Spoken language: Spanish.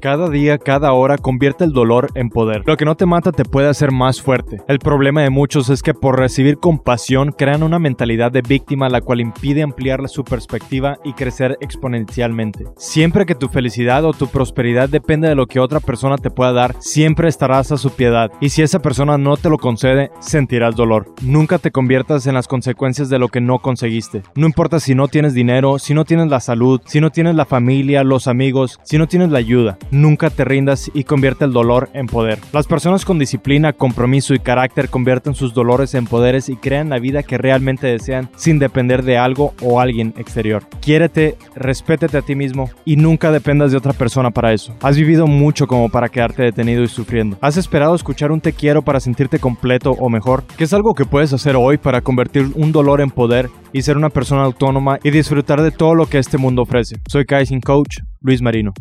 Cada día, cada hora, convierte el dolor en poder. Lo que no te mata te puede hacer más fuerte. El problema de muchos es que por recibir compasión crean una mentalidad de víctima la cual impide ampliar su perspectiva y crecer exponencialmente. Siempre que tu felicidad o tu prosperidad depende de lo que otra persona te pueda dar, siempre estarás a su piedad. Y si esa persona no te lo concede, sentirás dolor. Nunca te conviertas en las consecuencias de lo que no conseguiste. No importa si no tienes dinero, si no tienes la salud, si no tienes la familia, los amigos, si no tienes la ayuda. Nunca te rindas y convierte el dolor en poder. Las personas con disciplina, compromiso y carácter convierten sus dolores en poderes y crean la vida que realmente desean sin depender de algo o alguien exterior. Quiérete, respétete a ti mismo y nunca dependas de otra persona para eso. Has vivido mucho como para quedarte detenido y sufriendo. Has esperado escuchar un te quiero para sentirte completo o mejor, que es algo que puedes hacer hoy para convertir un dolor en poder y ser una persona autónoma y disfrutar de todo lo que este mundo ofrece. Soy Kaizen Coach, Luis Marino.